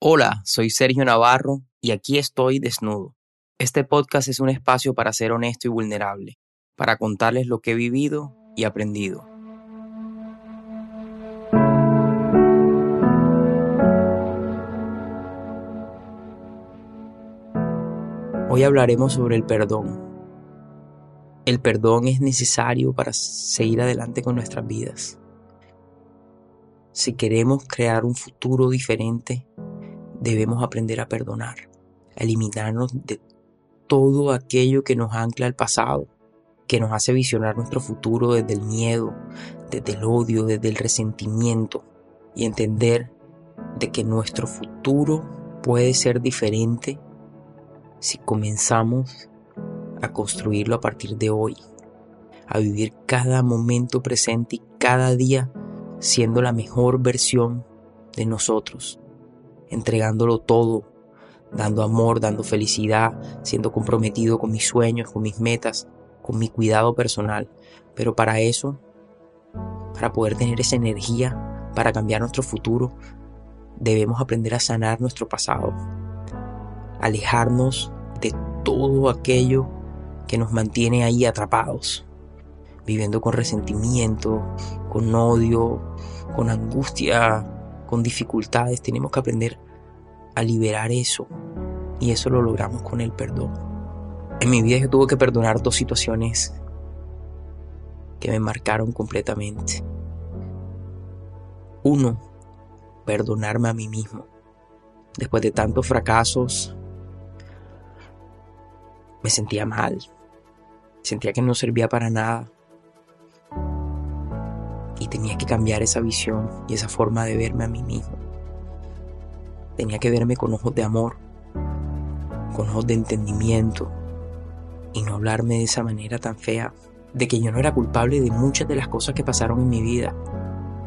Hola, soy Sergio Navarro y aquí estoy desnudo. Este podcast es un espacio para ser honesto y vulnerable, para contarles lo que he vivido y aprendido. Hoy hablaremos sobre el perdón. El perdón es necesario para seguir adelante con nuestras vidas. Si queremos crear un futuro diferente, debemos aprender a perdonar, a eliminarnos de todo aquello que nos ancla al pasado, que nos hace visionar nuestro futuro desde el miedo, desde el odio, desde el resentimiento y entender de que nuestro futuro puede ser diferente si comenzamos a construirlo a partir de hoy, a vivir cada momento presente y cada día siendo la mejor versión de nosotros, entregándolo todo, dando amor, dando felicidad, siendo comprometido con mis sueños, con mis metas, con mi cuidado personal. Pero para eso, para poder tener esa energía, para cambiar nuestro futuro, debemos aprender a sanar nuestro pasado, alejarnos de todo aquello que nos mantiene ahí atrapados, viviendo con resentimiento, con odio, con angustia, con dificultades. Tenemos que aprender a liberar eso y eso lo logramos con el perdón. En mi vida yo tuve que perdonar dos situaciones que me marcaron completamente. Uno, perdonarme a mí mismo. Después de tantos fracasos, me sentía mal. Sentía que no servía para nada. Tenía que cambiar esa visión y esa forma de verme a mí mismo. Tenía que verme con ojos de amor, con ojos de entendimiento y no hablarme de esa manera tan fea, de que yo no era culpable de muchas de las cosas que pasaron en mi vida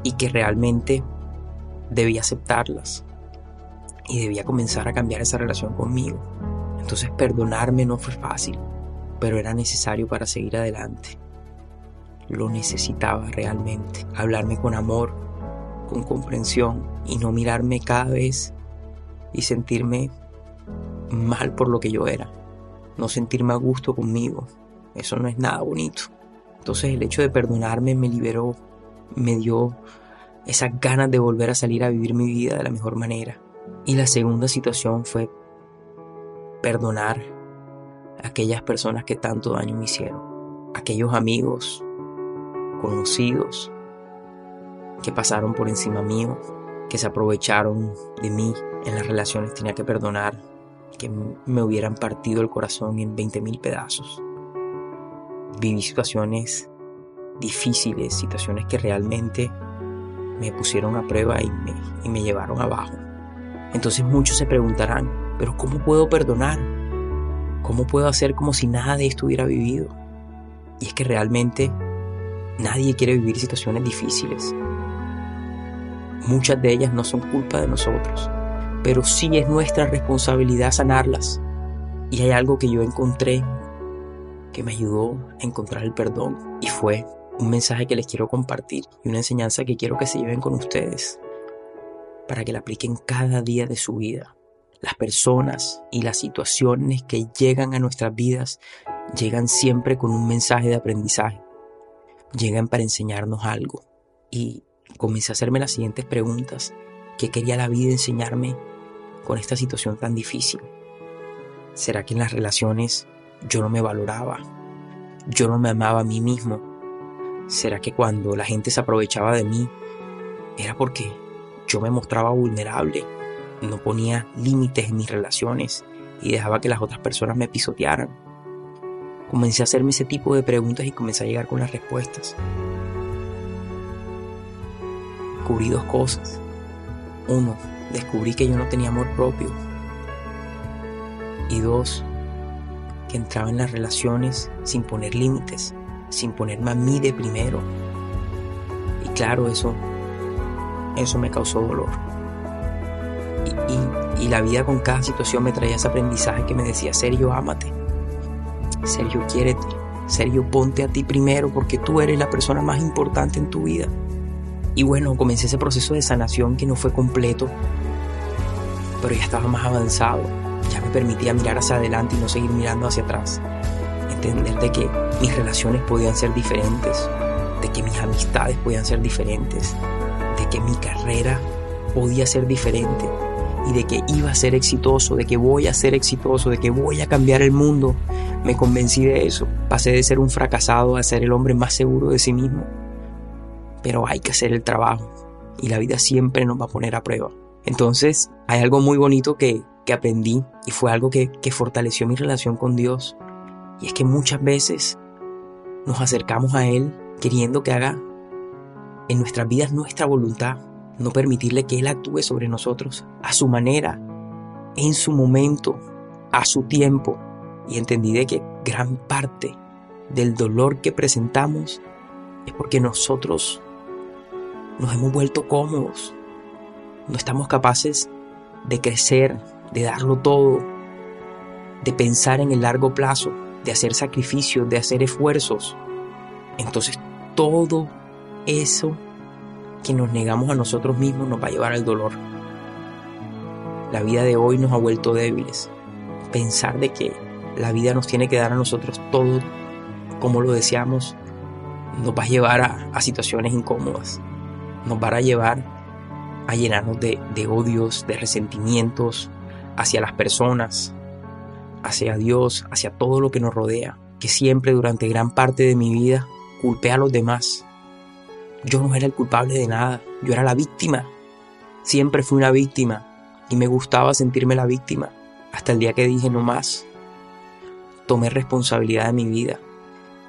y que realmente debía aceptarlas y debía comenzar a cambiar esa relación conmigo. Entonces perdonarme no fue fácil, pero era necesario para seguir adelante. Lo necesitaba realmente. Hablarme con amor, con comprensión y no mirarme cada vez y sentirme mal por lo que yo era. No sentirme a gusto conmigo. Eso no es nada bonito. Entonces el hecho de perdonarme me liberó, me dio esas ganas de volver a salir a vivir mi vida de la mejor manera. Y la segunda situación fue perdonar a aquellas personas que tanto daño me hicieron. Aquellos amigos, conocidos, que pasaron por encima mío, que se aprovecharon de mí en las relaciones, tenía que perdonar, que me hubieran partido el corazón en 20 mil pedazos. Viví situaciones difíciles, situaciones que realmente me pusieron a prueba y me, y me llevaron abajo. Entonces muchos se preguntarán, pero ¿cómo puedo perdonar? ¿Cómo puedo hacer como si nada de esto hubiera vivido? Y es que realmente nadie quiere vivir situaciones difíciles. Muchas de ellas no son culpa de nosotros, pero sí es nuestra responsabilidad sanarlas. Y hay algo que yo encontré que me ayudó a encontrar el perdón y fue un mensaje que les quiero compartir y una enseñanza que quiero que se lleven con ustedes para que la apliquen cada día de su vida. Las personas y las situaciones que llegan a nuestras vidas llegan siempre con un mensaje de aprendizaje. Llegan para enseñarnos algo. Y comencé a hacerme las siguientes preguntas. ¿Qué quería la vida enseñarme con esta situación tan difícil? ¿Será que en las relaciones yo no me valoraba? ¿Yo no me amaba a mí mismo? ¿Será que cuando la gente se aprovechaba de mí era porque yo me mostraba vulnerable, no ponía límites en mis relaciones y dejaba que las otras personas me pisotearan. Comencé a hacerme ese tipo de preguntas y comencé a llegar con las respuestas. Descubrí dos cosas. Uno, descubrí que yo no tenía amor propio. Y dos, que entraba en las relaciones sin poner límites, sin ponerme a mí de primero. Y claro, eso eso me causó dolor. Y, la vida con cada situación me traía ese aprendizaje que me decía, Sergio, ámate. Sergio, quiérete. Sergio, ponte a ti primero porque tú eres la persona más importante en tu vida. Y bueno, comencé ese proceso de sanación que no fue completo. pero ya estaba más avanzado. Ya me permitía mirar hacia adelante y no seguir mirando hacia atrás. Entender de que mis relaciones podían ser diferentes, de que mis amistades podían ser diferentes, de que mi carrera podía ser diferente y de que iba a ser exitoso, de que voy a ser exitoso, de que voy a cambiar el mundo. Me convencí de eso. Pasé de ser un fracasado a ser el hombre más seguro de sí mismo. Pero hay que hacer el trabajo y la vida siempre nos va a poner a prueba. Entonces hay algo muy bonito que, que aprendí y fue algo que, que fortaleció mi relación con Dios. Y es que muchas veces nos acercamos a Él queriendo que haga en nuestras vidas nuestra voluntad, no permitirle que Él actúe sobre nosotros a su manera, en su momento, a su tiempo. Y entendí de que gran parte del dolor que presentamos es porque nosotros nos hemos vuelto cómodos, no estamos capaces de crecer, de darlo todo, de pensar en el largo plazo, de hacer sacrificios, de hacer esfuerzos. Entonces todo eso que nos negamos a nosotros mismos nos va a llevar al dolor. La vida de hoy nos ha vuelto débiles. Pensar de que la vida nos tiene que dar a nosotros todo como lo deseamos nos va a llevar a, situaciones incómodas. Nos va a llevar a llenarnos de, de odios, de resentimientos hacia las personas, hacia Dios, hacia todo lo que nos rodea. Que siempre durante gran parte de mi vida culpé a los demás yo no era el culpable de nada, yo era la víctima. Siempre fui una víctima y me gustaba sentirme la víctima hasta el día que dije no más. Tomé responsabilidad de mi vida,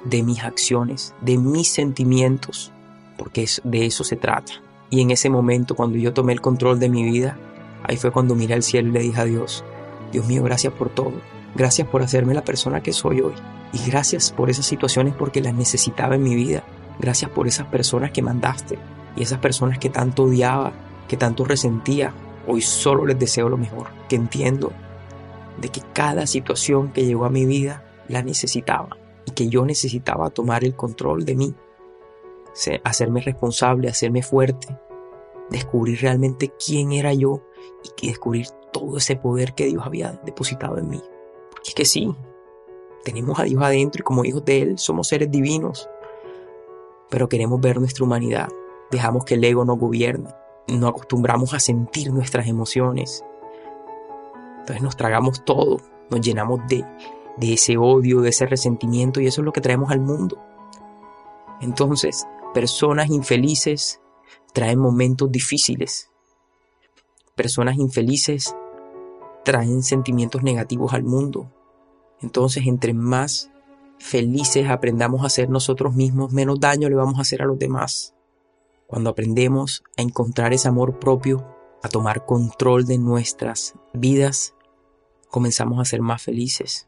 de mis acciones, de mis sentimientos, porque de eso se trata. Y en ese momento, cuando yo tomé el control de mi vida, ahí fue cuando miré al cielo y le dije a Dios, Dios mío, gracias por todo. Gracias por hacerme la persona que soy hoy. Y gracias por esas situaciones porque las necesitaba en mi vida. Gracias por esas personas que mandaste y esas personas que tanto odiaba, que tanto resentía. Hoy solo les deseo lo mejor, que entiendo de que cada situación que llegó a mi vida la necesitaba y que yo necesitaba tomar el control de mí, hacerme responsable, hacerme fuerte, descubrir realmente quién era yo y descubrir todo ese poder que Dios había depositado en mí. Porque es que sí, tenemos a Dios adentro y como hijos de Él somos seres divinos pero queremos ver nuestra humanidad. Dejamos que el ego nos gobierne. No acostumbramos a sentir nuestras emociones. Entonces nos tragamos todo, nos llenamos de, de ese odio, de ese resentimiento y eso es lo que traemos al mundo. Entonces, personas infelices traen momentos difíciles. Personas infelices traen sentimientos negativos al mundo. Entonces, entre más felices aprendamos a ser nosotros mismos, menos daño le vamos a hacer a los demás. Cuando aprendemos a encontrar ese amor propio, a tomar control de nuestras vidas, comenzamos a ser más felices.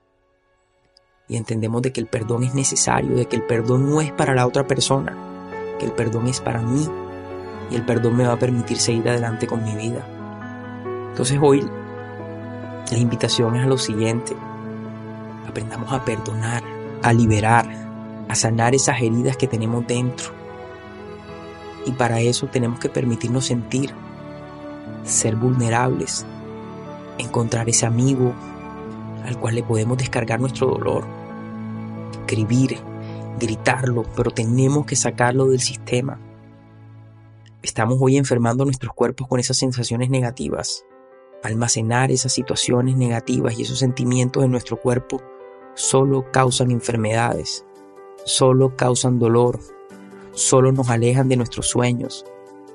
Y entendemos de que el perdón es necesario, de que el perdón no es para la otra persona, que el perdón es para mí y el perdón me va a permitir seguir adelante con mi vida. Entonces hoy la invitación es a lo siguiente, aprendamos a perdonar, a liberar, a sanar esas heridas que tenemos dentro. Y para eso tenemos que permitirnos sentir, ser vulnerables, encontrar ese amigo al cual le podemos descargar nuestro dolor, escribir, gritarlo, pero tenemos que sacarlo del sistema. Estamos hoy enfermando nuestros cuerpos con esas sensaciones negativas. Almacenar esas situaciones negativas y esos sentimientos en nuestro cuerpo solo causan enfermedades, solo causan dolor, solo nos alejan de nuestros sueños.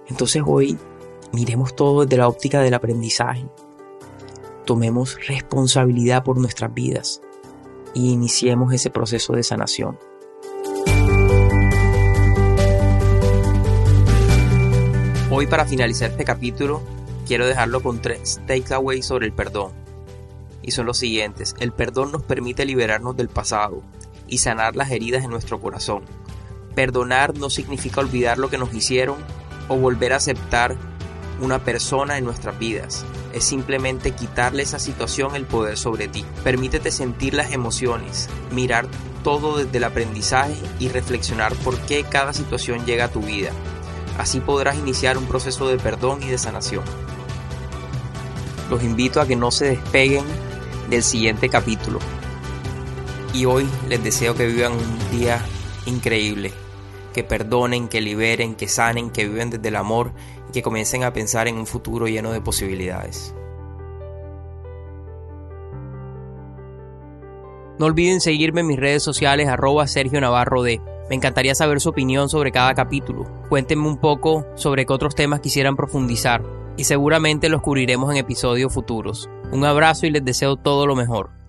Entonces hoy miremos todo desde la óptica del aprendizaje. Tomemos responsabilidad por nuestras vidas y iniciemos ese proceso de sanación. Hoy para finalizar este capítulo quiero dejarlo con tres takeaways sobre el perdón y son los siguientes. El perdón nos permite liberarnos del pasado y sanar las heridas en nuestro corazón. Perdonar no significa olvidar lo que nos hicieron o volver a aceptar una persona en nuestras vidas. Es simplemente quitarle esa situación el poder sobre ti. Permítete sentir las emociones, mirar todo desde el aprendizaje y reflexionar por qué cada situación llega a tu vida. Así podrás iniciar un proceso de perdón y de sanación. los invito a que no se despeguen del siguiente capítulo. Y hoy les deseo que vivan un día increíble, que perdonen, que liberen, que sanen, que viven desde el amor y que comiencen a pensar en un futuro lleno de posibilidades. No olviden seguirme en mis redes sociales arroba Sergio Navarro D. Me encantaría saber su opinión sobre cada capítulo. Cuéntenme un poco sobre qué otros temas quisieran profundizar y seguramente los cubriremos en episodios futuros. Un abrazo y les deseo todo lo mejor.